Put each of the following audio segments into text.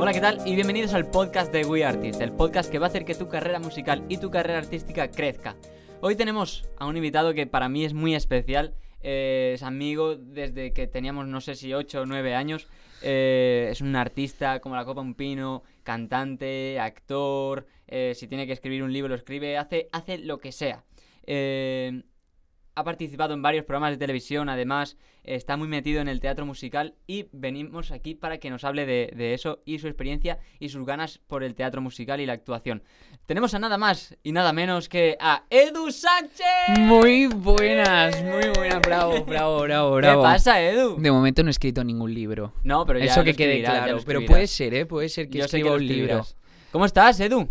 Hola, ¿qué tal? Y bienvenidos al podcast de We Artist, el podcast que va a hacer que tu carrera musical y tu carrera artística crezca. Hoy tenemos a un invitado que para mí es muy especial, eh, es amigo desde que teníamos no sé si 8 o 9 años, eh, es un artista como la copa un pino, cantante, actor, eh, si tiene que escribir un libro lo escribe, hace, hace lo que sea. Eh, ha participado en varios programas de televisión, además está muy metido en el teatro musical y venimos aquí para que nos hable de, de, eso y su experiencia y sus ganas por el teatro musical y la actuación. Tenemos a nada más y nada menos que a Edu Sánchez. Muy buenas, muy buenas, bravo, bravo, bravo, bravo. ¿Qué pasa, Edu? De momento no he escrito ningún libro. No, pero ya Eso lo que quede claro, pero puede ser, ¿eh? Puede ser que Yo escriba un libro. ¿Cómo estás, Edu?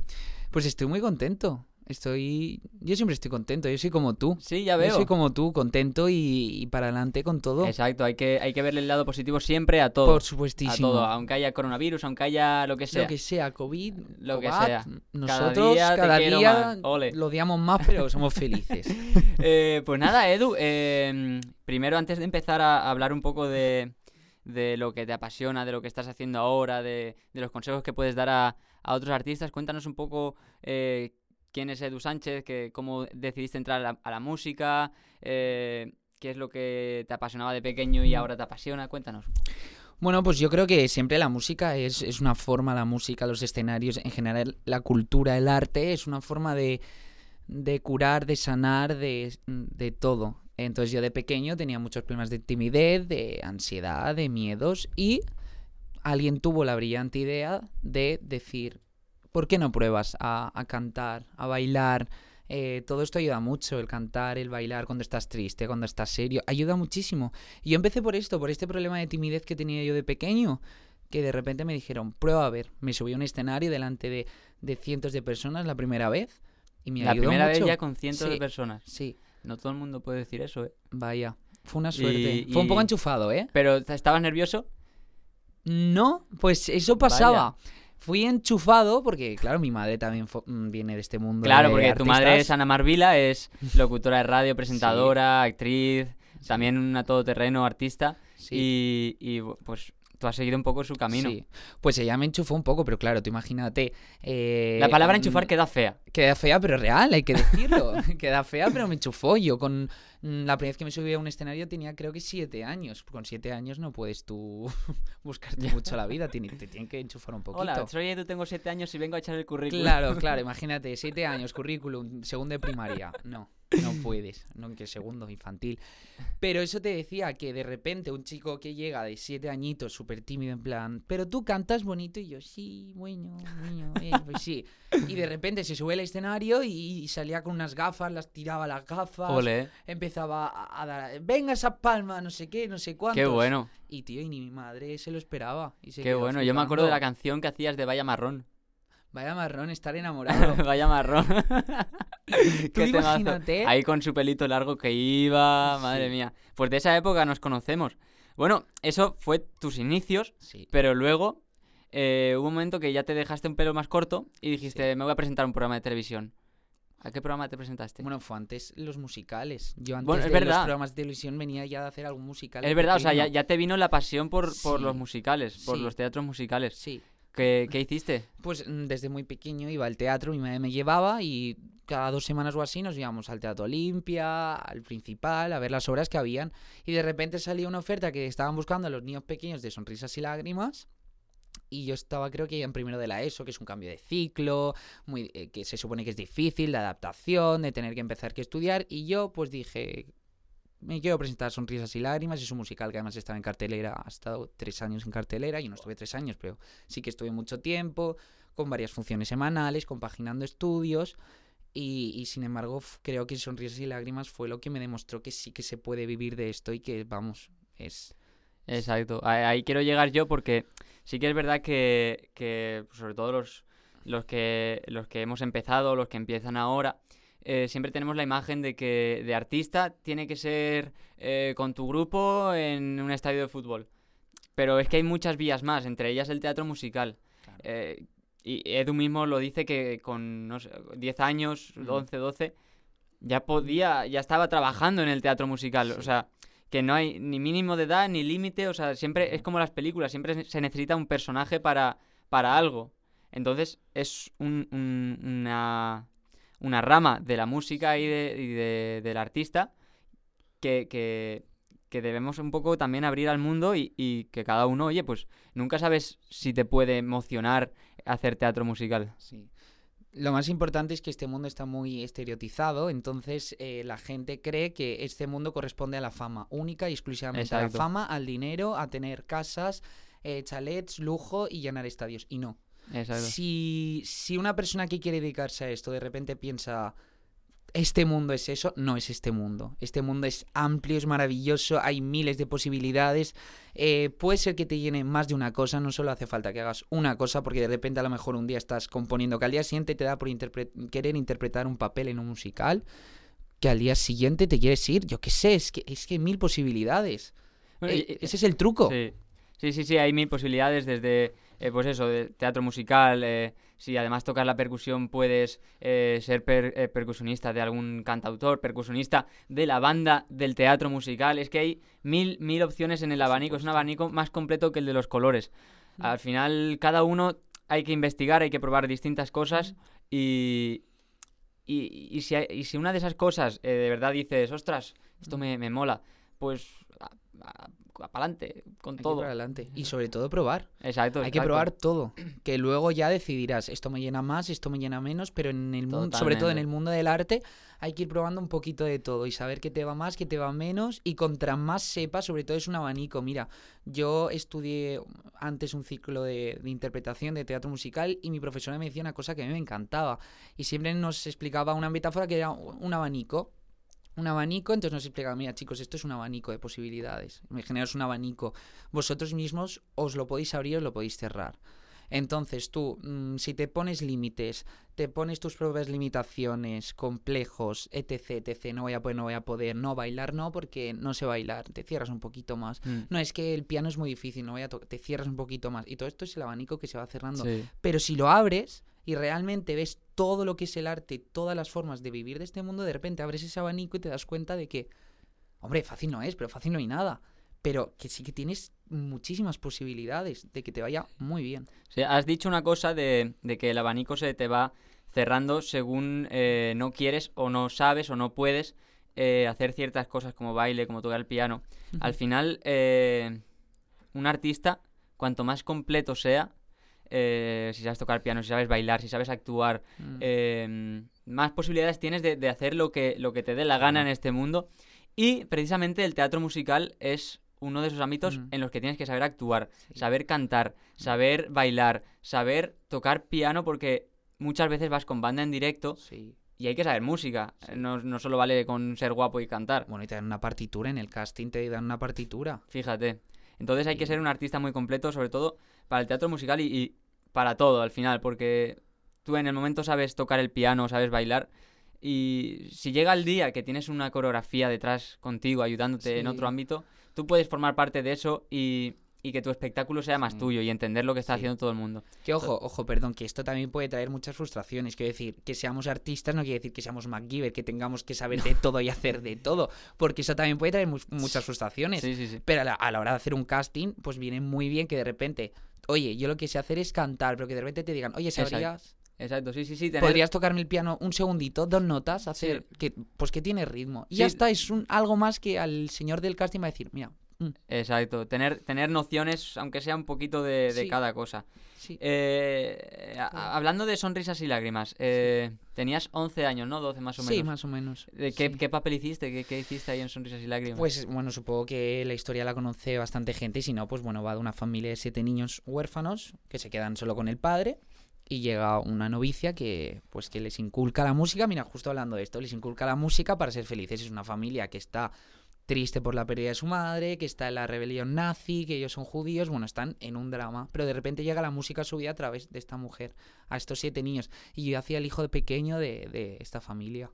Pues estoy muy contento. Estoy. Yo siempre estoy contento. Yo soy como tú. Sí, ya Yo veo. soy como tú, contento y, y para adelante con todo. Exacto, hay que, hay que verle el lado positivo siempre a todo. Por a supuestísimo. todo, aunque haya coronavirus, aunque haya lo que sea. Lo que sea, COVID, Lo que sea. Nosotros día cada día, más. Ole. lo odiamos más, pero somos felices. Eh, pues nada, Edu, eh, primero antes de empezar a hablar un poco de, de lo que te apasiona, de lo que estás haciendo ahora, de, de los consejos que puedes dar a, a otros artistas, cuéntanos un poco eh, quién es Edu Sánchez, que, cómo decidiste entrar a la, a la música, eh, qué es lo que te apasionaba de pequeño y ahora te apasiona, cuéntanos. Bueno, pues yo creo que siempre la música es, es una forma, la música, los escenarios, en general la cultura, el arte, es una forma de, de curar, de sanar, de, de todo. Entonces yo de pequeño tenía muchos problemas de timidez, de ansiedad, de miedos y alguien tuvo la brillante idea de decir, ¿por qué no pruebas a, a cantar, a bailar? Eh, todo esto ayuda mucho, el cantar, el bailar cuando estás triste, cuando estás serio, ayuda muchísimo. Y yo empecé por esto, por este problema de timidez que tenía yo de pequeño, que de repente me dijeron, prueba a ver. Me subí a un escenario delante de, de cientos de personas la primera vez y me la ayudó primera mucho. vez ya con cientos de personas. Sí, No todo el mundo puede decir eso, ¿eh? vaya, fue una suerte. Y- Fue un poco enchufado, ¿eh? Pero ¿estabas nervioso? No, pues eso pasaba. Fui enchufado porque, claro, mi madre también mm, viene de este mundo. Claro, de porque tu madre es. Ana Marvila, es locutora de radio, presentadora, actriz, también una todoterreno artista. Sí. Y, y, pues tú has seguido un poco su camino. Sí. Pues ella me enchufó un poco, pero claro, tú imagínate. eh, La palabra mm, enchufar queda fea. Queda fea, pero real, hay que decirlo. queda fea, pero me enchufó. Yo con mm, la primera vez que me subí a un escenario tenía creo que siete años. Con siete años no puedes tú buscarte mucho la vida, tiene- te tienen que enchufar un poquito. Hola, soy Edu, tengo siete años y vengo a echar el currículum. Claro, claro, imagínate, siete años, currículum, segundo de primaria. No, no puedes, no que segundo, infantil. Pero eso te decía que de repente un chico que llega de siete añitos, súper tímido, en plan, pero tú cantas bonito, y yo, sí, bueno, bueno, eh, pues sí. Y de repente se sube al escenario y, salía con unas gafas, las tiraba las gafas, empezaba a, a dar, venga esa palma, no sé qué, no sé cuántos. qué bueno, Y tío, y ni mi madre se lo esperaba. Y se qué bueno. Yo me acuerdo de la canción que hacías de Vaya Marrón. Vaya marrón, estar enamorado. Vaya Marrón. Tú Qué temazo. imagínate. Ahí con su pelito largo que iba, madre Sí. mía. Pues de esa época nos conocemos. Bueno, eso fue tus inicios, Sí. pero luego eh, hubo un momento que ya te dejaste un pelo más corto y dijiste, me voy a presentar a un programa de televisión. ¿A qué programa te presentaste? Bueno, fue antes los musicales. Yo antes Bueno, es de verdad. los programas de televisión venía ya de hacer algún musical. de es verdad, o sea, ya, pequeño. ya te vino la pasión por, por Sí. los musicales, por Sí. los teatros musicales. Sí. ¿Qué, hiciste? Pues mm, desde muy pequeño iba al teatro, mi madre me llevaba y cada dos semanas o así nos íbamos al Teatro Olimpia, al Principal, a ver las obras que habían. Y de repente salía una oferta que estaban buscando a los niños pequeños de sonrisas y lágrimas. Y yo estaba, creo que en primero de la ESO, que es un cambio de ciclo, muy, eh, que se supone que es difícil, de adaptación, de tener que empezar que estudiar. Y yo, pues dije, me quiero presentar Sonrisas y Lágrimas. Es un musical que además estaba en cartelera, ha estado tres años en cartelera. Yo no estuve tres años, pero sí que estuve mucho tiempo, con varias funciones semanales, compaginando estudios. Y, y, sin embargo, creo que Sonrisas y Lágrimas fue lo que me demostró que sí que se puede vivir de esto y que, vamos, es. Exacto, ahí quiero llegar yo porque sí que es verdad que, que sobre todo los, los, que, los que hemos empezado, los que empiezan ahora, eh, siempre tenemos la imagen de que de artista tiene que ser eh, con tu grupo en un estadio de fútbol. Pero es que hay muchas vías más, entre ellas el teatro musical. Claro. Eh, y Edu mismo lo dice que con no sé, 10 años, Ujú. 11, 12, ya podía, ya estaba trabajando en el teatro musical. O sea, que no hay ni mínimo de edad ni límite. O sea, siempre es como las películas, siempre se necesita un personaje para, para algo. Entonces es un- un- una, una rama de la música y, de- y de- del artista que, que- que debemos un poco también abrir al mundo y, y que cada uno, oye, pues nunca sabes si te puede emocionar hacer teatro musical. Sí. Lo más importante es que este mundo está muy estereotizado, entonces eh, la gente cree que este mundo corresponde a la fama, única y exclusivamente a la fama, al dinero, a tener casas, eh, chalets, lujo y llenar estadios. Y no. Exacto. Si, si una persona que quiere dedicarse a esto de repente piensa, este mundo es eso, no es este mundo. Este mundo es amplio, es maravilloso, hay miles de posibilidades. Eh, puede ser que te llene más de una cosa, no solo hace falta que hagas una cosa, porque de repente a lo mejor un día estás componiendo, que al día siguiente te da por interpre- querer interpretar un papel en un musical, que al día siguiente te quieres ir, yo qué sé, es que, es que hay mil posibilidades. Bueno, Eh, y- ese es el truco. Sí. Sí, sí, sí, hay mil posibilidades desde, eh, pues eso, de teatro musical, eh, si además tocas la percusión puedes eh, ser per- percusionista de algún cantautor, percusionista de la banda del teatro musical, es que hay mil, mil opciones en el abanico, es un abanico más completo que el de los colores. Al final, cada uno hay que investigar, hay que probar distintas cosas y... Y, y si, hay- y si una de esas cosas de verdad dices, ostras, esto me, me mola, pues adelante, con Hay todo. adelante. Y sobre todo probar. Exacto. Hay que probar todo. Que luego ya decidirás, esto me llena más, esto me llena menos, pero en el mundo, sobre todo en el mundo del arte, hay que ir probando un poquito de todo y saber qué te va más, qué te va menos. Y contra más sepas, sobre todo es un abanico. Mira, yo estudié antes un ciclo de, de interpretación de teatro musical y mi profesora me decía una cosa que a mí me encantaba. Y siempre nos explicaba una metáfora que era un abanico. Un abanico, entonces nos explicaba, mira chicos, esto es un abanico de posibilidades. Imaginaos un abanico vosotros mismos os lo podéis abrir, os lo podéis cerrar. Entonces tú, mm, si te pones límites, te pones tus propias limitaciones, complejos, etc, etc, no voy a poder, no voy a poder, no bailar, no, porque no sé bailar, te cierras un poquito más. Mm, No, es que el piano es muy difícil, no voy a te cierras un poquito más. Y todo esto es el abanico que se va cerrando. sí. Pero si lo abres y realmente ves todo lo que es el arte, todas las formas de vivir de este mundo, de repente abres ese abanico y te das cuenta de que, hombre, fácil no es, pero fácil no hay nada. Pero que sí que tienes muchísimas posibilidades de que te vaya muy bien. Sí, has dicho una cosa de, de que el abanico se te va cerrando según eh, no quieres o no sabes o no puedes eh, hacer ciertas cosas como baile, como tocar el piano. Al final, eh, un artista, cuanto más completo sea, eh, si sabes tocar piano, si sabes bailar, si sabes actuar, Mm. eh, más posibilidades tienes de, de hacer lo que, lo que te dé la gana en este mundo. Y precisamente el teatro musical es uno de esos ámbitos Mm. en los que tienes que saber actuar, Sí. saber cantar, saber bailar, saber tocar piano, porque muchas veces vas con banda en directo Sí. y hay que saber música. Sí. No, no solo vale con ser guapo y cantar. Bueno, y te dan una partitura en el casting, te dan una partitura. Fíjate. Entonces hay que ser un artista muy completo, sobre todo para el teatro musical y, y para todo al final, porque tú en el momento sabes tocar el piano, sabes bailar. Y si llega el día que tienes una coreografía detrás contigo, ayudándote en otro ámbito, tú puedes formar parte de eso y, y que tu espectáculo sea más Sí. tuyo y entender lo que está Sí. haciendo todo el mundo. Que ojo, ojo, perdón, que esto también puede traer muchas frustraciones. Quiero decir, que seamos artistas no quiere decir que seamos MacGyver, que tengamos que saber de todo y hacer de todo. Porque eso también puede traer mu- muchas frustraciones. Sí, sí, sí. Pero a la, a la hora de hacer un casting, pues viene muy bien que de repente, oye, yo lo que sé hacer es cantar, pero que de repente te digan, oye. ¿sabrías? Exacto, sí, sí, sí. tener- ¿Podrías tocarme el piano un segundito, dos notas, hacer Sí. que pues que tiene ritmo? Y Sí. ya está, es un, algo más que al señor del casting va a decir, mira, mm, Exacto, tener, tener nociones, aunque sea un poquito de, de Sí. cada cosa. sí, Eh, a- hablando de sonrisas y lágrimas, eh, tenías 11 años, ¿no? 12 más o menos. sí, más o menos. ¿De qué, qué papel hiciste? ¿Qué, qué hiciste ahí en Sonrisas y Lágrimas? Pues bueno, supongo que la historia la conoce bastante gente y si no, pues bueno, va de una familia de siete niños huérfanos que se quedan solo con el padre y llega una novicia que pues que les inculca la música, mira, justo hablando de esto, les inculca la música para ser felices. Es una familia que está triste por la pérdida de su madre, que está en la rebelión nazi, que ellos son judíos, bueno, están en un drama, pero de repente llega la música a su vida a través de esta mujer, a estos siete niños. Y yo hacía el hijo de pequeño de, de esta familia.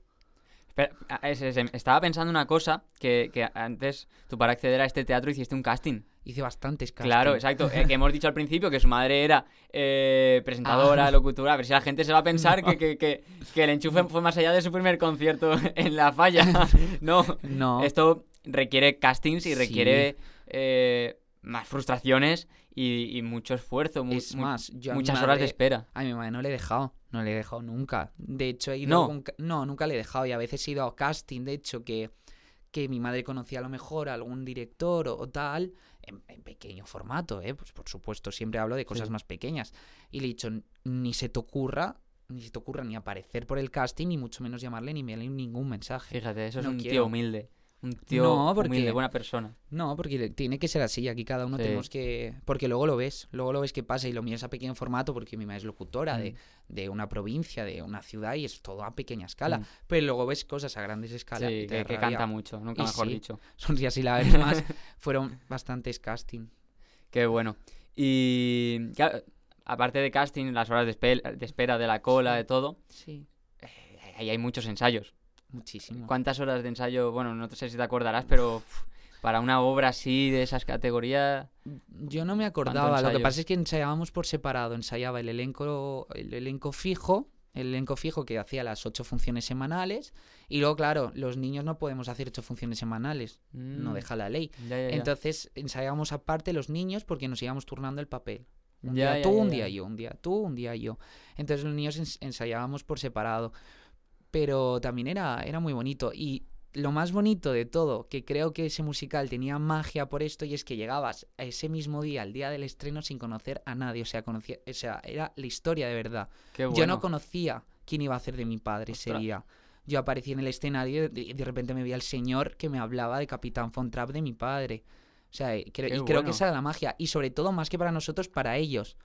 Es- es- estaba pensando una cosa, que, que antes tú para acceder a este teatro hiciste un casting. Hice bastantes castings. Claro, exacto. eh, que hemos dicho al principio que su madre era eh, presentadora, Ah. locutora. A ver si la gente se va a pensar que, que, que, que el enchufe fue más allá de su primer concierto en la falla. No, No. esto requiere castings y Sí. requiere eh, más frustraciones y, y mucho esfuerzo, mu- es más, yo muchas horas de espera. A mi madre no le he dejado, no le he dejado nunca. De hecho, he ido No. ca- no, nunca le he dejado y a veces he ido a casting, de hecho, que, que mi madre conocía a lo mejor a algún director o, o tal, en, en pequeño formato, ¿eh? Pues por supuesto, siempre hablo de cosas Sí. más pequeñas. Y le he dicho, ni se te ocurra, ni se te ocurra ni aparecer por el casting, ni mucho menos llamarle, ni enviarle ningún mensaje. Fíjate, eso es un tío humilde. Un tío No, porque- humilde, buena persona. No, porque tiene que ser así. Aquí cada uno Sí. tenemos que. Porque luego lo ves. Luego lo ves que pasa y lo miras a pequeño formato porque mi madre es locutora de, Mm. de una provincia, de una ciudad y es todo a pequeña escala. Mm. Pero luego ves cosas a grandes escalas. Sí, que, canta mucho, nunca Y mejor sí. dicho. Son días y la vez más. fueron bastantes casting. Qué bueno. Y claro, aparte de casting, las horas de, espe- de espera, de la cola, de todo, Sí, eh, ahí hay muchos ensayos. Muchísimo. ¿Cuántas horas de ensayo? Bueno, no sé si te acordarás, pero para una obra así de esas categorías. Yo no me acordaba. Lo que pasa es que ensayábamos por separado. Ensayaba el elenco, el elenco fijo. El elenco fijo que hacía las ocho funciones semanales. Y luego, claro, los niños no podemos hacer ocho funciones semanales. No mm, deja la ley. ya, ya, ya. Entonces ensayábamos aparte los niños porque nos íbamos turnando el papel. Un día tú, un día yo, un día tú, un día yo. Entonces los niños ens- ensayábamos por separado. Pero también era, era muy bonito. Y lo más bonito de todo, que creo que ese musical tenía magia por esto, y es que llegabas a ese mismo día, al día del estreno, sin conocer a nadie. O sea, conocía, o sea era la historia de verdad. Qué Yo bueno. no conocía quién iba a hacer de mi padre ese Ostras. día. Yo aparecí en el escenario y de, repente me vi al señor que me hablaba de Capitán Fontrap de mi padre. O sea, y creo, Qué y creo bueno. que esa era la magia. Y sobre todo, más que para nosotros, para ellos.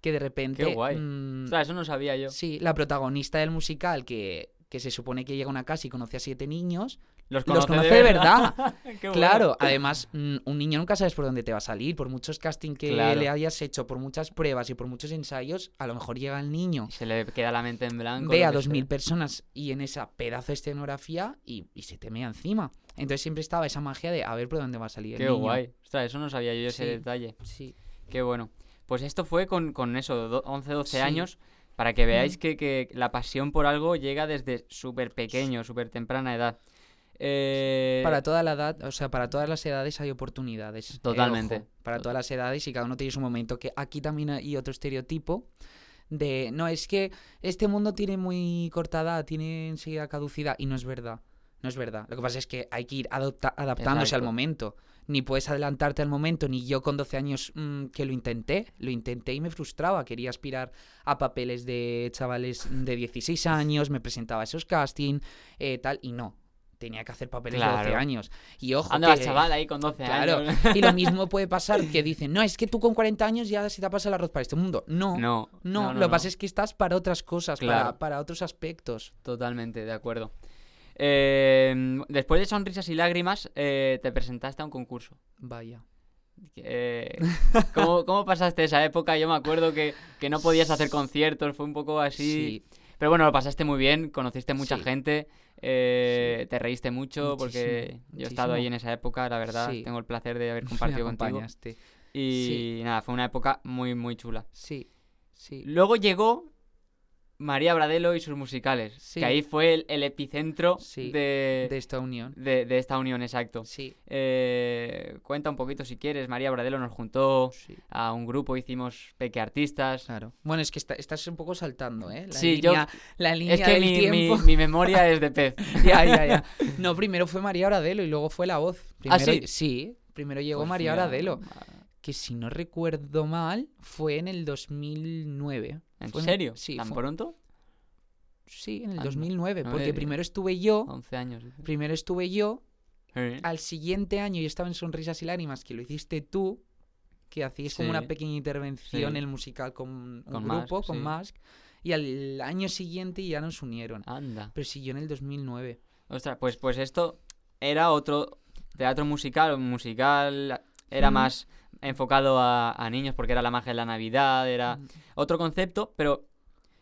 Que de repente. Qué guay. mm, Ostras, eso no sabía yo. sí, la protagonista del musical, que, que se supone que llega a una casa y conoce a siete niños. Los Los conoce, de verdad. Qué bueno. Claro, además, mm, un niño nunca sabes por dónde te va a salir. Por muchos castings que Claro. le hayas hecho, por muchas pruebas y por muchos ensayos, a lo mejor llega el niño Se le queda la mente en blanco. ve a dos mil personas y en esa pedazo de escenografía y, y se te mea encima. Entonces siempre estaba esa magia de a ver por dónde va a salir Qué el niño. guay. Ostras, eso no sabía yo ese Sí. detalle. Sí, Qué bueno. Pues esto fue con, con eso, do- 11, 12 Sí. años, para que veáis Mm. que, que la pasión por algo llega desde súper pequeño, súper temprana edad. Eh, para toda la edad, o sea, para todas las edades hay oportunidades. eh, Totalmente. ojo, para todas las edades y cada uno tiene su momento. Que aquí también hay otro estereotipo de no es que este mundo tiene muy corta edad, tiene enseguida caducidad y no es verdad. No es verdad. Lo que pasa es que hay que ir adopta- adaptándose al momento. Ni puedes adelantarte al momento, ni yo con 12 años mm, que lo intenté. Lo intenté y me frustraba. Quería aspirar a papeles de chavales de 16 años, me presentaba a esos castings, eh, tal, y no. Tenía que hacer papeles de 12 Claro. años. Y ojo, Anda, que- chaval, ahí con 12 Claro, años. y lo mismo puede pasar que dicen, no, es que tú con 40 años ya se te pasa el arroz para este mundo. No, no, No, no, lo que pasa es que estás para otras cosas, para, Claro. para otros aspectos. Totalmente, de acuerdo. Eh, después de Sonrisas y Lágrimas, eh, te presentaste a un concurso. Vaya. Eh, ¿cómo, cómo pasaste esa época? Yo me acuerdo que, que no podías hacer conciertos, fue un poco así. Sí, Pero bueno, lo pasaste muy bien, conociste mucha Sí. gente, eh, te reíste mucho porque Muchísimo, yo he estado ahí en esa época, la verdad, tengo el placer de haber compartido contigo. Y nada, fue una época muy, muy chula. Sí, sí. Luego llegó María Bradelo y sus musicales, Sí. que ahí fue el, el epicentro Sí, de, De esta unión. de- de esta unión, exacto. Sí, Eh, cuenta un poquito si quieres, María Bradelo nos juntó sí. a un grupo, hicimos Peque Artistas. Claro. Bueno, es que está- estás un poco saltando, ¿eh? La Sí, yo- línea, la línea Es que del mi, mi- tiempo. mi memoria es de pez. ya, ya, ya. No, primero fue María Bradelo y luego fue la voz. ¿Ah, sí? Sí, primero llegó Pues María Bradelo. Que si no recuerdo mal, fue en el 2009. ¿En Fue serio? Sí, ¿Tan fue- pronto? Sí, en el Anda, 2009, no porque me- primero estuve yo, 11 años. primero estuve yo, al siguiente año yo estaba en Sonrisas y Lágrimas, que lo hiciste tú, que hacías como una pequeña intervención en el musical con un Con grupo, Mask, con. Mask, y al año siguiente ya nos unieron. Anda. Pero yo en el 2009. Ostras, pues, pues esto era otro teatro musical, musical era Mm. más enfocado a, a niños porque era la magia de la Navidad, era Mm, otro concepto, pero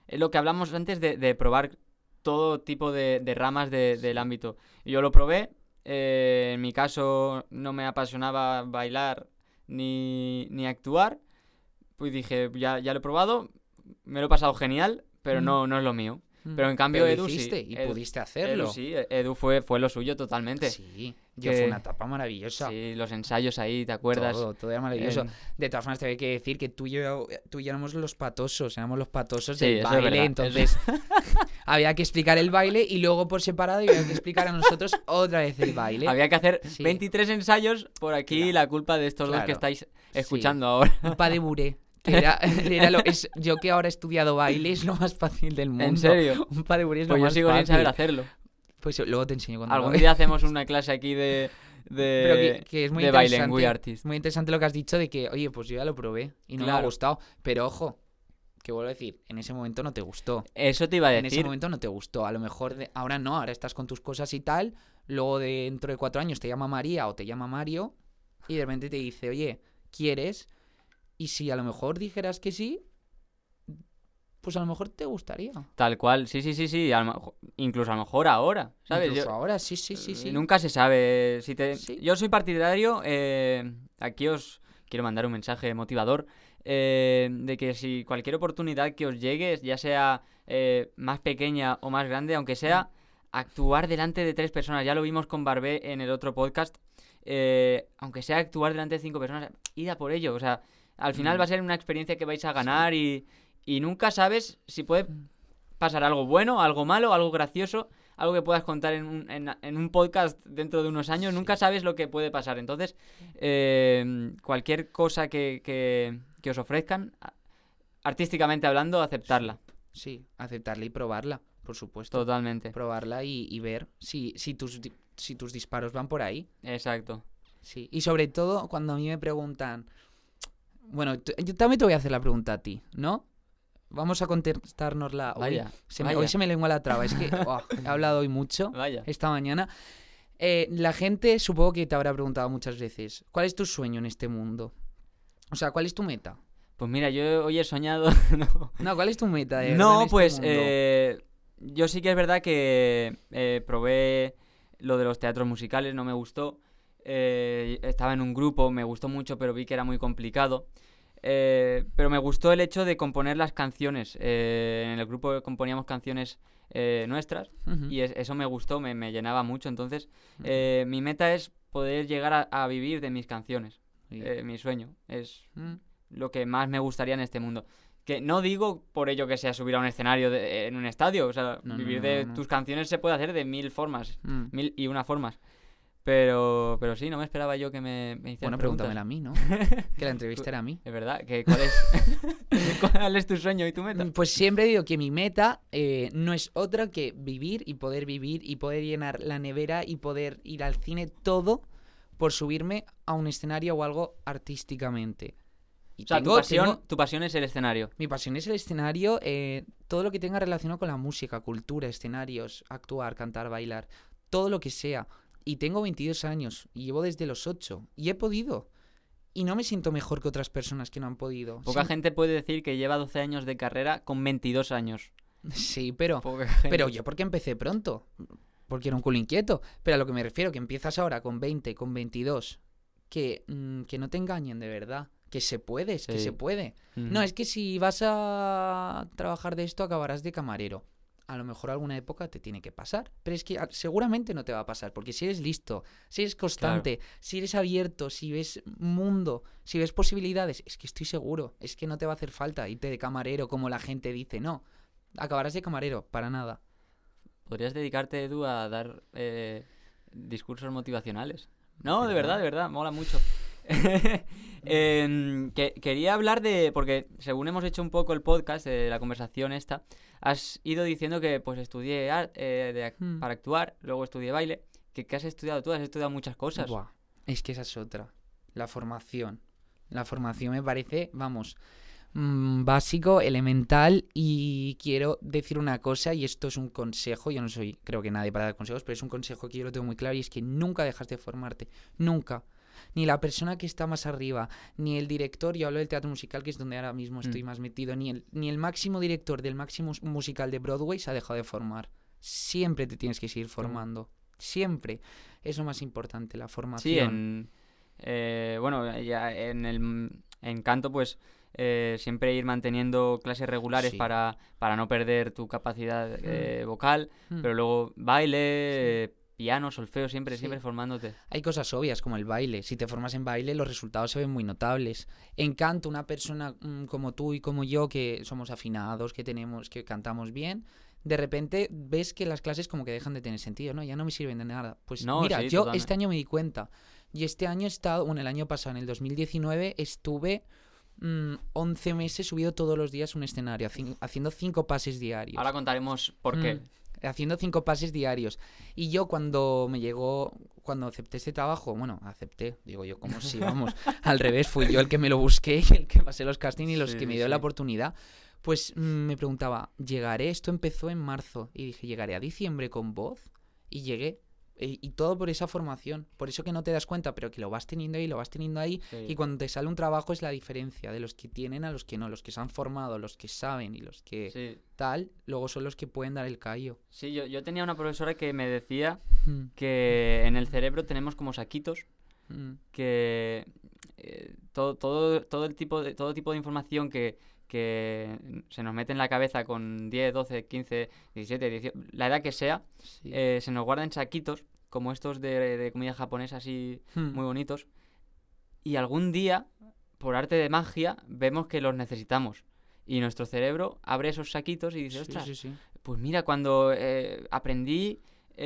lo que hablamos antes de, de probar todo tipo de, de ramas de- del ámbito. Yo lo probé, eh, en mi caso no me apasionaba bailar ni, ni actuar, pues dije, ya, ya lo he probado, me lo he pasado genial, pero Mm. no, no es lo mío. Mm. Pero en cambio Pero Edu sí, hiciste y Edu- pudiste hacerlo. Edu sí, Edu fue, fue lo suyo totalmente. Sí, yo Que- fue una etapa maravillosa. Sí, los ensayos ahí, ¿te acuerdas? Todo, todo era maravilloso. En- De todas formas, te hay que decir que tú y yo, tú y yo éramos los patosos, éramos los patosos Sí, del baile. entonces, había que explicar el baile y luego por separado había que explicar a nosotros otra vez el baile. Había que hacer Sí. 23 ensayos por aquí Claro. la culpa de estos dos que estáis escuchando ahora. Un pas de buré. que era- era lo- es- yo que ahora he estudiado baile es lo más fácil del mundo. ¿En serio? Un pas de es lo Pues yo más sigo sin fácil. saber hacerlo. Pues luego te enseño cuando Algún día hacemos una clase aquí de, de, Pero que, que es muy de interesante. Artist. Muy interesante lo que has dicho de que, oye, pues yo ya lo probé y no me ha gustado. Pero ojo, que vuelvo a decir, en ese momento no te gustó. Eso te iba a En ese decir. momento no te gustó. A lo mejor de- ahora no, ahora estás con tus cosas y tal. Luego dentro de cuatro años te llama María o te llama Mario y de repente te dice, oye, ¿quieres? Y si a lo mejor dijeras que sí, pues a lo mejor te gustaría. Tal cual, sí, sí, sí, sí. a lo mejor- incluso a lo mejor ahora, ¿sabes? Incluso Yo- ahora, sí, sí, sí, eh, sí. Nunca se sabe. Si te... Sí. Yo soy partidario, eh, aquí os quiero mandar un mensaje motivador, eh, de que si cualquier oportunidad que os llegue, ya sea eh, más pequeña o más grande, aunque sea actuar delante de tres personas, ya lo vimos con Barbé en el otro podcast, aunque sea actuar delante de cinco personas, id a por ello, o sea, al final Mm. va a ser una experiencia que vais a ganar y, y nunca sabes si puede Mm. pasar algo bueno, algo malo, algo gracioso, algo que puedas contar en un, en, en un podcast dentro de unos años, nunca sabes lo que puede pasar. Entonces, eh, cualquier cosa que, que- que os ofrezcan, artísticamente hablando, aceptarla. Sí, aceptarla y probarla, por supuesto. Totalmente. Probarla y, y ver si, si, tus, si tus disparos van por ahí. Exacto. Sí, y sobre todo cuando a mí me preguntan, bueno, yo también te voy a hacer la pregunta a ti, ¿no? Vamos a contestárnosla hoy. Vaya, Se me, vaya. hoy se me lengua la traba, es que oh, he hablado hoy mucho Vaya. esta mañana. Eh, la gente supongo que te habrá preguntado muchas veces, ¿cuál es tu sueño en este mundo? O sea, ¿cuál es tu meta? Pues mira, yo hoy he soñado. no, No, ¿cuál es tu meta? No, este pues eh, yo sí que es verdad que eh, probé lo de los teatros musicales, no me gustó. Eh, estaba en un grupo, me gustó mucho, pero vi que era muy complicado. Eh, pero me gustó el hecho de componer las canciones. Eh, en el grupo componíamos canciones eh, nuestras Ujú. y es- eso me gustó, me, me llenaba mucho. Entonces, Ujú. eh, mi meta es poder llegar a, a vivir de mis canciones. Eh, mi sueño es Mm. lo que más me gustaría en este mundo. Que no digo por ello que sea subir a un escenario de- en un estadio. O sea, No, vivir no, de no, no. tus canciones se puede hacer de mil formas. Mm. Mil y una formas. Pero, pero sí, no me esperaba yo que me, me hicieran Bueno, pregúntamela a mí, ¿no? que la entrevista era a mí. Es verdad, que ¿cuál es, ¿cuál es tu sueño y tu meta? Pues siempre digo que mi meta eh, no es otra que vivir y poder vivir y poder llenar la nevera y poder ir al cine todo por subirme a un escenario o algo artísticamente. Y O sea, tu, pasión, tengo- tu pasión es el escenario. mi pasión es el escenario, eh, todo lo que tenga relacionado con la música, cultura, escenarios, actuar, cantar, bailar, todo lo que sea. Y tengo 22 años y llevo desde los 8 y he podido. Y no me siento mejor que otras personas que no han podido. Poca gente puede decir que lleva 12 años de carrera con 22 años. Sí, pero. Pero yo porque empecé pronto, porque era un culo inquieto. Pero a lo que me refiero, que empiezas ahora con 20, con 22, que, mm, que no te engañen de verdad, que se puede, es que Sí. se puede. No, es que si vas a trabajar de esto acabarás de camarero. A lo mejor alguna época te tiene que pasar, pero es que ah, seguramente no te va a pasar, porque si eres listo, si eres constante, si eres abierto, si ves mundo, si ves posibilidades, es que estoy seguro, es que no te va a hacer falta irte de camarero como la gente dice, no, acabarás de camarero, para nada. Podrías dedicarte, Edu, a dar eh, discursos motivacionales. No, de ¿Verdad? de verdad, mola mucho. Em, que- quería hablar de, porque según hemos hecho un poco el podcast, de la conversación esta, has ido diciendo que pues estudié art, eh, de Hmm. para actuar, luego estudié baile. ¿Qué, has estudiado tú? Has estudiado muchas cosas. Buah, es que esa es otra. La formación. La formación me parece, vamos, mm, básico, elemental y quiero decir una cosa y esto es un consejo, yo no soy, creo que nadie para dar consejos, pero es un consejo que yo lo tengo muy claro y es que nunca dejas de formarte, nunca. Ni la persona que está más arriba, ni el director, yo hablo del teatro musical, que es donde ahora mismo estoy Mm. más metido, ni el, ni el máximo director del máximo mus- musical de Broadway se ha dejado de formar. Siempre te tienes que seguir formando. Siempre. Es lo más importante, la formación. Sí, en. eh, bueno, ya en el en canto, pues eh, siempre ir manteniendo clases regulares Sí. para, para no perder tu capacidad eh, vocal, Mm. pero luego baile, piano, solfeo, siempre, Sí. siempre formándote. Hay cosas obvias como el baile. Si te formas en baile, los resultados se ven muy notables. En canto, una persona mm, como tú y como yo, que somos afinados, que tenemos, que cantamos bien, de repente ves que las clases como que dejan de tener sentido, ¿no? Ya no me sirven de nada. Pues No, mira, sí, yo totalmente. este año me di cuenta. Y este año he estado, bueno, el año pasado, en el 2019, estuve mm, 11 meses subido todos los días a un escenario, haci- haciendo cinco pases diarios. Ahora contaremos por qué. Haciendo cinco pases diarios. Y yo cuando me llegó, cuando acepté este trabajo, bueno, acepté, digo yo, como si, vamos, al revés, fui yo el que me lo busqué y el que pasé los castings y los Sí, que me sí, dio la oportunidad. Pues mm, me preguntaba, ¿llegaré? Esto empezó en marzo. Y dije, ¿llegaré a diciembre con voz? Y llegué. E- Y todo por esa formación. Por eso que no te das cuenta, pero que lo vas teniendo ahí, lo vas teniendo ahí. Sí. Y cuando te sale un trabajo es la diferencia de los que tienen a los que no. Los que se han formado, los que saben y los que Sí, tal, luego son los que pueden dar el callo. Sí, yo, yo tenía una profesora que me decía Mm, que en el cerebro tenemos como saquitos mm, que eh, todo, todo, todo el tipo de, todo tipo de información que, que se nos mete en la cabeza con 10, 12, 15, 17, 18, la edad que sea, sí. eh, se nos guarda en saquitos, como estos de, de comida japonesa así Mm, muy bonitos, y algún día, por arte de magia, vemos que los necesitamos. Y nuestro cerebro abre esos saquitos y dice, sí, ostras, sí, pues mira, cuando eh, aprendí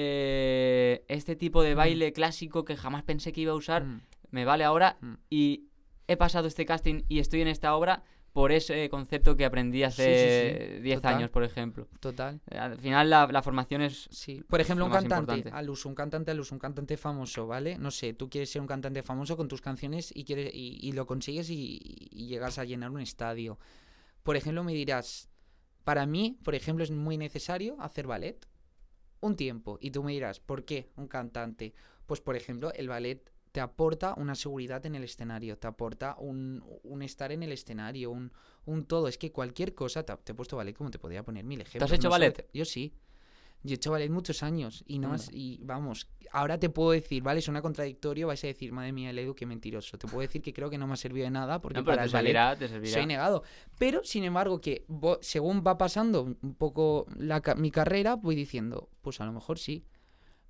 eh, este tipo de Mm. baile clásico que jamás pensé que iba a usar, Mm, me vale ahora mm. y he pasado este casting y estoy en esta obra por ese concepto que aprendí hace sí, 10 total. años, por ejemplo. Total. Eh, Al final la, la formación es... Sí. Por ejemplo, lo un cantante, importante. al uso, un cantante al uso, un cantante famoso, ¿vale? No sé, tú quieres ser un cantante famoso con tus canciones y quieres y, y lo consigues y, y llegas a llenar un estadio. Por ejemplo, me dirás, para mí, por ejemplo, es muy necesario hacer ballet un tiempo. Y tú me dirás, ¿por qué un cantante? Pues, por ejemplo, el ballet te aporta una seguridad en el escenario, te aporta un, un estar en el escenario, un, un todo. Es que cualquier cosa, te, te he puesto ballet como te podría poner mil ejemplos. hecho no ballet? te- yo sí. Yo he hecho ballet muchos años y no más, y vamos, ahora te puedo decir, vale, suena contradictorio, vais a decir, madre mía, el Edu, qué mentiroso. Te puedo decir que creo que no me ha servido de nada porque No, pero para te el ballet servirá, te servirá. soy negado. Pero, sin embargo, que según va pasando un poco la mi carrera, voy diciendo, pues a lo mejor sí.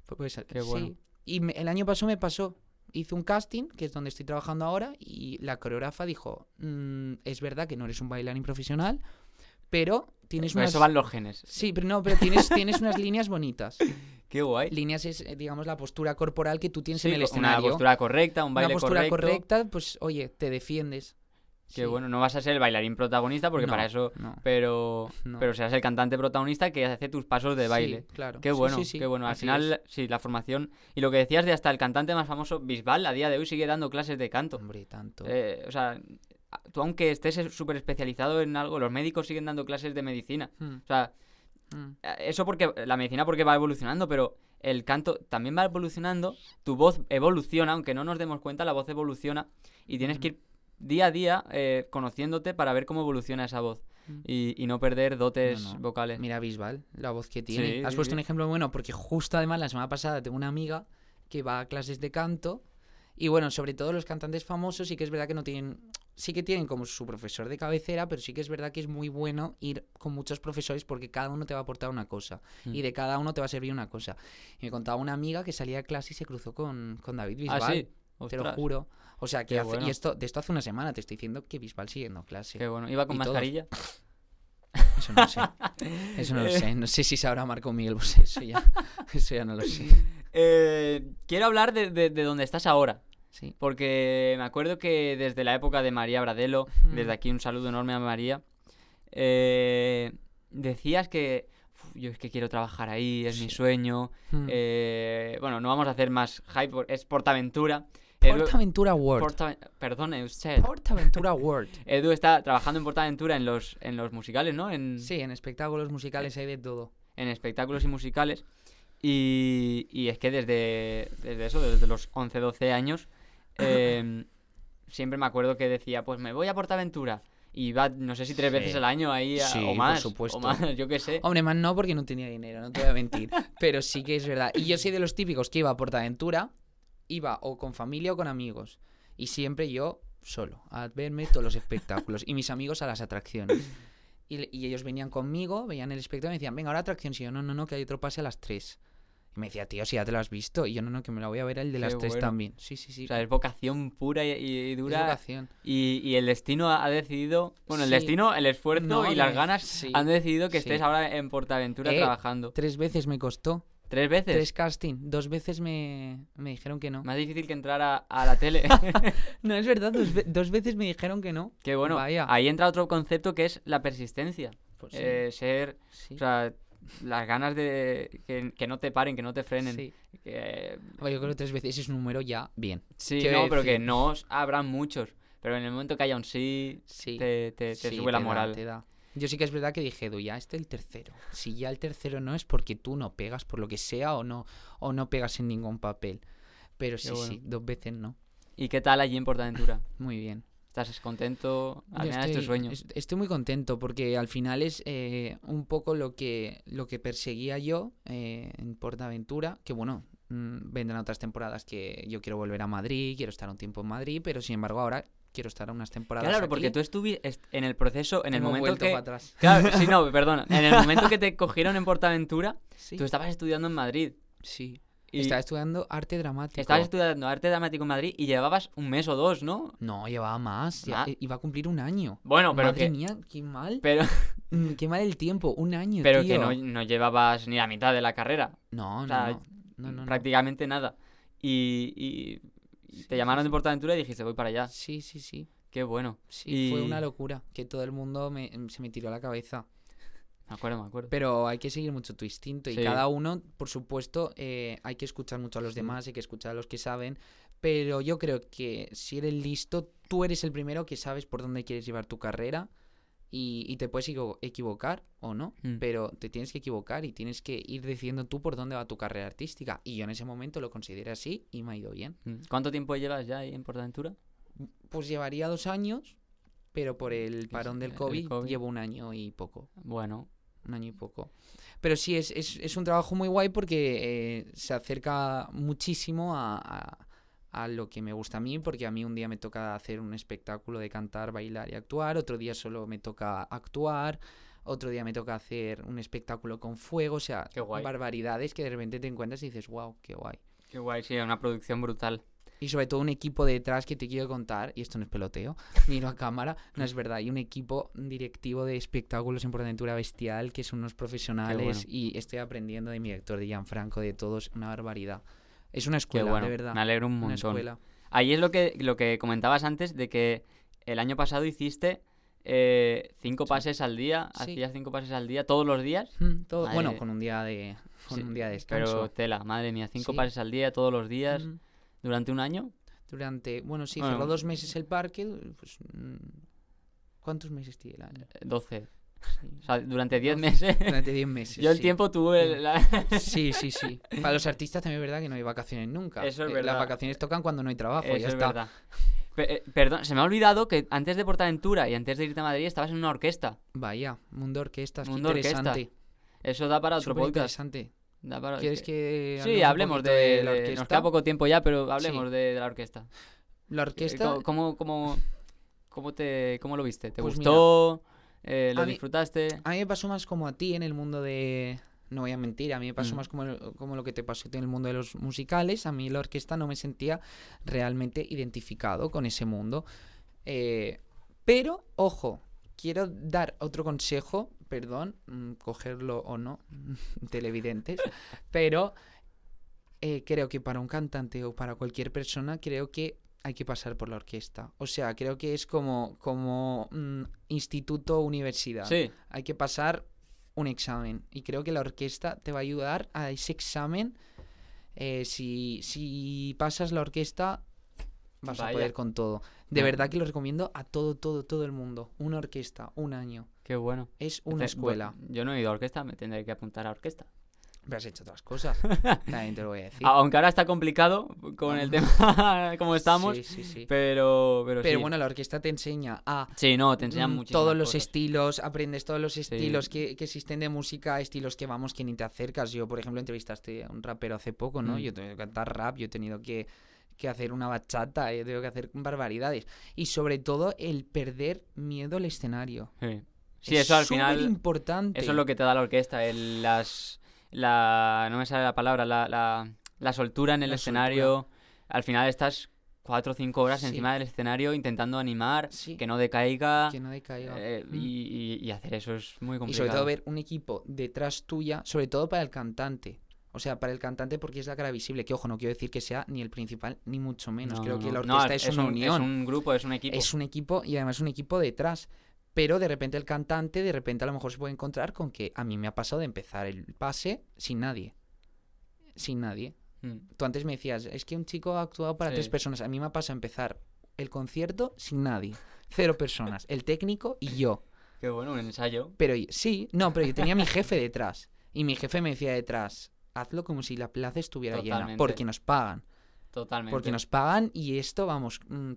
Pu- Pues, Qué bueno. Y me- el año pasado me pasó. Hice un casting, que es donde estoy trabajando ahora, y la coreógrafa dijo, "Mm, es verdad que no eres un bailarín profesional, pero tienes unas... eso van los genes. Sí, pero no, pero tienes, tienes unas líneas bonitas. Qué guay. Líneas es, eh, digamos, la postura corporal que tú tienes Sí, en el co- una escenario. postura correcta, un Una baile postura correcto. correcta, pues, oye, te defiendes. Sí. bueno, no vas a ser el bailarín protagonista porque No, para eso... no, Pero, no. pero serás el cantante protagonista que hace tus pasos de Sí, baile. claro. Qué bueno, sí, qué bueno. Al así final, es. sí, la formación. Y lo que decías de hasta el cantante más famoso, Bisbal, a día de hoy sigue dando clases de canto. Hombre, tanto. Eh, o sea, tú aunque estés súper especializado en algo, los médicos siguen dando clases de medicina. Mm, O sea, mm. eh, eso porque la medicina porque va evolucionando, pero el canto también va evolucionando, tu voz evoluciona, aunque no nos demos cuenta, la voz evoluciona y tienes que ir día a día eh, conociéndote para ver cómo evoluciona esa voz Mm. y, y no perder dotes No, no. vocales. Mira Bisbal, la voz que tiene. Sí, Has sí, puesto sí. un ejemplo bueno porque justo además la semana pasada tengo una amiga que va a clases de canto y bueno, sobre todo los cantantes famosos sí que es verdad que no tienen, sí que tienen como su profesor de cabecera, pero sí que es verdad que es muy bueno ir con muchos profesores porque cada uno te va a aportar una cosa Mm. y de cada uno te va a servir una cosa. Y me contaba una amiga que salía de clase y se cruzó con, con David Bisbal. ah, Te lo juro. O sea, que Qué hace- bueno. y esto de esto hace una semana te estoy diciendo que Bisbal sigue dando clase. Qué bueno. ¿Iba con todos. mascarilla? Eso no lo sé. Eso no lo sé. No sé si sabrá Marco Miguel Bosé. Eso ya, eso ya no lo sé. Eh, quiero hablar de, de, de dónde estás ahora. Sí. Porque me acuerdo que desde la época de María Bradelo, Mm. desde aquí un saludo enorme a María, eh, decías que "Uf, yo es que quiero trabajar ahí, es mi sueño. Mm. eh, bueno, no vamos a hacer más hype, es Portaventura. Edu, Portaventura World. Porta- perdone usted. Portaventura World. Edu está trabajando en Portaventura en los, en los musicales, ¿no? En, Sí, en espectáculos musicales hay de todo. en espectáculos y musicales. Y, y es que desde, desde eso, desde los 11, 12 años, eh, siempre me acuerdo que decía, pues me voy a Portaventura. Y va, no sé si tres Sí. veces al año ahí, a- Sí, o por más. supuesto. O más, yo qué sé. Hombre, más no porque no tenía dinero, no te voy a mentir. pero sí que es verdad. Y yo soy de los típicos que iba a Portaventura, iba o con familia o con amigos. Y siempre yo solo, a verme todos los espectáculos. y mis amigos a las atracciones. Y, ellos venían conmigo, veían el espectáculo y me decían, venga, ahora atracción. Y yo, no, no, no, que hay otro pase a las 3. Y me decía, tío, si ya te lo has visto. Y yo, no, no, que me la voy a ver el de Qué las 3 bueno. también. Sí, sí, sí. O sea, es vocación pura y, y Es dura. vocación. Y, y el destino ha decidido. Bueno, el destino, el esfuerzo No, y las ganas sí, han decidido que sí. estés ahora en Portaventura Eh, trabajando. Tres veces me costó. ¿Tres veces? Tres casting. Dos veces me, me dijeron que no. Más difícil que entrar a, a la tele. No, es verdad, dos, dos veces me dijeron que no. que bueno, Vaya. ahí entra otro concepto que es la persistencia. Pues sí, Eh, ser, sí, o sea, las ganas de que, que no te paren, que no te frenen. sí. que- yo creo que tres veces es un número ya bien. sí, no, pero que no habrán muchos. Pero en el momento que haya un sí, Sí. te, te- te sube la te da, moral. te da. Yo sí que es verdad que dije, "Du, ya este el tercero. Si ya el tercero no es porque tú no pegas por lo que sea o no, o no pegas en ningún papel. Pero sí, bueno. sí, dos veces no. ¿Y qué tal allí en Portaventura? Muy bien. ¿Estás contento? Al final estoy- Estoy muy contento porque al final es eh, un poco lo que, lo que perseguía yo eh, en Portaventura, que bueno, mm, vendrán otras temporadas que yo quiero volver a Madrid, quiero estar un tiempo en Madrid, pero sin embargo ahora quiero estar unas temporadas Claro, porque tú estuviste en el proceso, en el Hemos momento que... para atrás. Claro, sí, no, perdona. En el momento que te cogieron en Portaventura, Sí, tú estabas estudiando en Madrid. sí. Y Estaba estudiando arte dramático. estabas estudiando arte dramático en Madrid y llevabas un mes o dos, ¿no? No, llevaba más. Ah. iba a cumplir un año. Bueno, pero Madre que... mía, qué mal. Pero, Mm, Qué mal el tiempo. Un año, pero que no, no llevabas ni la mitad de la carrera. No, O sea, no. No, no, prácticamente nada. Y Sí, te llamaron de. Portaventura y dijiste, voy para allá. Sí, sí, sí. Qué bueno. Sí, fue una locura. Que todo el mundo me- se me tiró a la cabeza. Me acuerdo, me acuerdo. Pero hay que seguir mucho tu instinto. Y cada uno, por supuesto, eh, hay que escuchar mucho a los demás, hay que escuchar a los que saben. Pero yo creo que si eres listo, tú eres el primero que sabes por dónde quieres llevar tu carrera. Y, y te puedes equivo- equivocar o no, Mm. pero te tienes que equivocar y tienes que ir diciendo tú por dónde va tu carrera artística. Y yo en ese momento lo consideré así y me ha ido bien. Mm. ¿Cuánto tiempo llevas ya ahí en Portaventura? Pues llevaría dos años, pero por el parón del el COVID, COVID. llevo un año y poco. Bueno, Un año y poco. Pero sí, es, es, es un trabajo muy guay porque eh, se acerca muchísimo a, a- a lo que me gusta a mí, porque a mí un día me toca hacer un espectáculo de cantar, bailar y actuar, otro día solo me toca actuar, otro día me toca hacer un espectáculo con fuego, o sea, barbaridades que de repente te encuentras y dices, wow, qué guay. qué guay, sí, una producción brutal. Y sobre todo un equipo detrás que te quiero contar, y esto no es peloteo, miro a cámara, no es verdad, y un equipo directivo de espectáculos en Portaventura Bestial, que son unos profesionales, bueno. y estoy aprendiendo de mi director, de Gianfranco, de todos, una barbaridad. Es una escuela, bueno, de verdad. me alegro un montón. Ahí es lo que, lo que comentabas antes de que el año pasado hiciste eh, cinco pases al día, Sí. hacías cinco pases al día todos los días. Mm, todo- Madre- bueno, con un día de, con Sí, un día de Pero descanso. tela, madre mía, cinco Sí. pases al día todos los días Mm, durante un año. Durante, bueno, sí, Bueno. cerró dos meses el parque, pues... mm, ¿Cuántos meses tiene el año? 12. Sí. O sea, durante 10 Doce. meses. Durante 10 meses. Yo el sí. tiempo tuve la- Sí, sí, sí. Para los artistas también es verdad que no hay vacaciones nunca. Eso es Eh, verdad. Las vacaciones tocan cuando no hay trabajo, Eso ya es está. verdad. Eh, perdón, se me ha olvidado que antes de Portaventura y antes de irte a Madrid estabas en una orquesta. Vaya, mundo orquestas, Mundo qué orquesta. interesante. Eso da para otro podcast. interesante. Da para- ¿Quieres que Sí, hablemos poquito de, la de- orquesta? Nos queda poco tiempo ya, pero hablemos de, de la orquesta. La Eh, orquesta, ¿Cómo, cómo, cómo, cómo te, cómo lo viste? ¿Te Pues gustó? Eh, ¿Lo a mí- disfrutaste? a mí me pasó más como a ti en el mundo de... No voy a mentir, a mí me pasó Mm. más como, como lo que te pasó a ti en el mundo de los musicales. A mí la orquesta no me sentía realmente identificado con ese mundo. Eh, pero, ojo, quiero dar otro consejo, perdón, mm, cogerlo o no, televidentes, pero eh, creo que para un cantante o para cualquier persona, creo que hay que pasar por la orquesta. O sea, creo que es como, como mm, instituto universidad. Sí, Hay que pasar un examen. Y creo que la orquesta te va a ayudar a ese examen. Eh, si, si pasas la orquesta, vas a poder con todo. De verdad que lo recomiendo a todo, todo, todo el mundo. Una orquesta, un año. qué bueno. Es una escuela. bueno, yo no he ido a orquesta, me tendré que apuntar a orquesta. Pero has hecho otras cosas. También te lo voy a decir. Aunque ahora está complicado con el tema como estamos, Sí, sí, sí. pero, pero, Pero bueno, la orquesta te enseña a Sí, no, te enseñan mm, muchísimas todos los cosas. estilos, aprendes todos los estilos que, que existen de música, estilos que vamos, que ni te acercas. Yo, por ejemplo, entrevistaste a un rapero hace poco, ¿no? Mm. Yo tengo que cantar rap, yo he tenido que, que hacer una bachata, eh, tengo que hacer barbaridades. Y sobre todo el perder miedo al escenario. Sí, Sí, eso al final. importante. Eso es lo que te da la orquesta, el, las. La, no me sale la palabra, la, la, la soltura en el La escenario. Al final estás cuatro o cinco horas Sí. encima del escenario intentando animar, Sí. que no decaiga. Que no decaiga. eh, Mm. y, y- y hacer eso es muy Y complicado. sobre todo ver un equipo detrás tuya, sobre todo para el cantante. O sea, para el cantante porque es la cara visible, que ojo, no quiero decir que sea ni el principal ni mucho menos. No, Creo no, que la orquesta No, es, una un, unión. Es un grupo, es un equipo. Es un equipo y además un equipo detrás. Pero de repente el cantante, de repente a lo mejor se puede encontrar con que a mí me ha pasado de empezar el pase sin nadie. Sin nadie. Mm. Tú antes me decías, es que un chico ha actuado para Sí. tres personas. A mí me ha pasado empezar el concierto sin nadie. Cero personas. El técnico y yo. Qué bueno, un ensayo. Pero sí, no, pero yo tenía a mi jefe detrás. Y mi jefe me decía detrás, hazlo como si la plaza estuviera llena. Porque nos pagan. Totalmente. Porque nos pagan y esto, vamos, mm,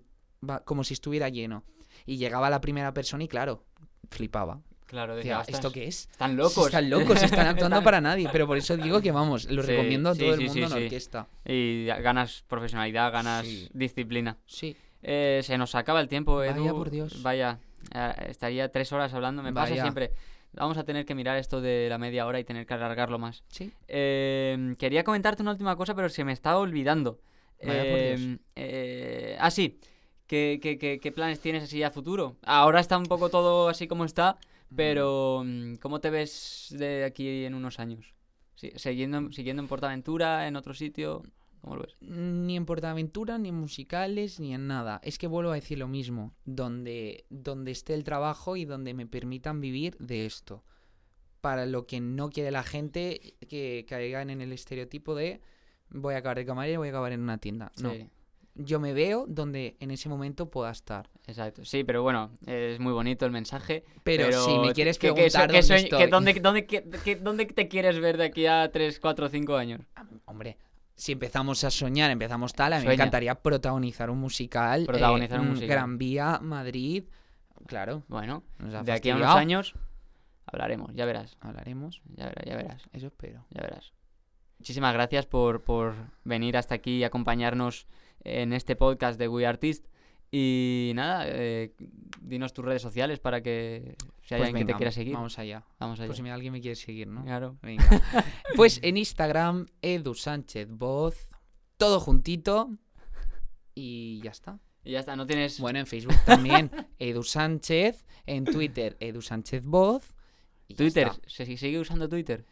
va como si estuviera lleno. Y llegaba la primera persona y claro, flipaba. Claro, Decía, ¿esto "Ostras, qué es? Están locos. Están locos, están actuando para nadie. Pero por eso digo que, vamos, lo Sí, recomiendo a sí, todo el mundo en orquesta. Y ganas profesionalidad, ganas disciplina. Sí. Eh, se nos acaba el tiempo, Edu. Vaya, por Dios. Vaya, eh, estaría tres horas hablando. Me pasa siempre. Vamos a tener que mirar esto de la media hora y tener que alargarlo más. Sí. Eh, quería comentarte una última cosa, pero se me estaba olvidando. Vaya, por Dios. Eh, eh, ah, sí. ¿Qué, qué, qué- qué planes tienes así a futuro? Ahora está un poco todo así como está, pero mm, ¿cómo te ves de aquí en unos años? Sí, ¿Siguiendo, siguiendo en Portaventura, en otro sitio? ¿Cómo lo ves? Ni en Portaventura, ni en musicales, ni en nada. Es que vuelvo a decir lo mismo. Donde, donde esté el trabajo y donde me permitan vivir de esto. Para lo que no quiere la gente que caigan en el estereotipo de voy a acabar de camarero, voy a acabar en una tienda. No. Yo me veo donde en ese momento pueda estar. Exacto, sí, pero bueno, es muy bonito el mensaje. Pero, si me quieres ¿qué- qué preguntar qué dónde estoy. dónde, dónde, te quieres ver de aquí a 3, 4, 5 años? Hombre, si empezamos a soñar, empezamos tal, a mí me encantaría protagonizar un musical. eh, Protagonizar un musical. Gran Vía, Madrid. Claro, Bueno, de aquí a unos años hablaremos, ya verás, Hablaremos, ya verás, ya verás, eso espero. ya verás. Muchísimas gracias por, por venir hasta aquí y acompañarnos en este podcast de We Artist. Y nada, eh, dinos tus redes sociales para que si hay Pues alguien que te quiera seguir, Vamos allá. vamos allá. Pues si alguien me quiere seguir, ¿no? Claro. Venga. pues en Instagram, Edu Sánchez Voz, todo juntito. Y ya está. Y ya está, no tienes... Bueno, en Facebook también, Edu Sánchez. En Twitter, Edu Sánchez Voz. Twitter. ¿se sigue usando Twitter?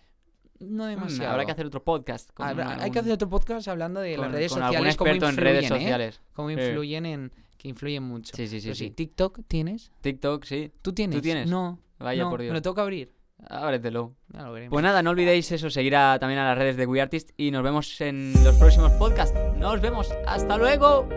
No Mm, demasiado. habrá que hacer otro podcast. con Habrá- hay que hacer otro podcast hablando de con- las redes con algún sociales. cómo experto en redes influyen, ¿eh? sociales. Cómo influyen en. Que influyen mucho. Sí, sí, sí, sí. TikTok tienes. TikTok, sí. ¿Tú tienes? tienes? No. Vaya no, por Dios. Me lo tengo que abrir. Ábretelo. Lo. Pues nada, no olvidéis eso, seguir a- también a las redes de We Artist y nos vemos en los próximos podcasts. Nos vemos. Hasta luego.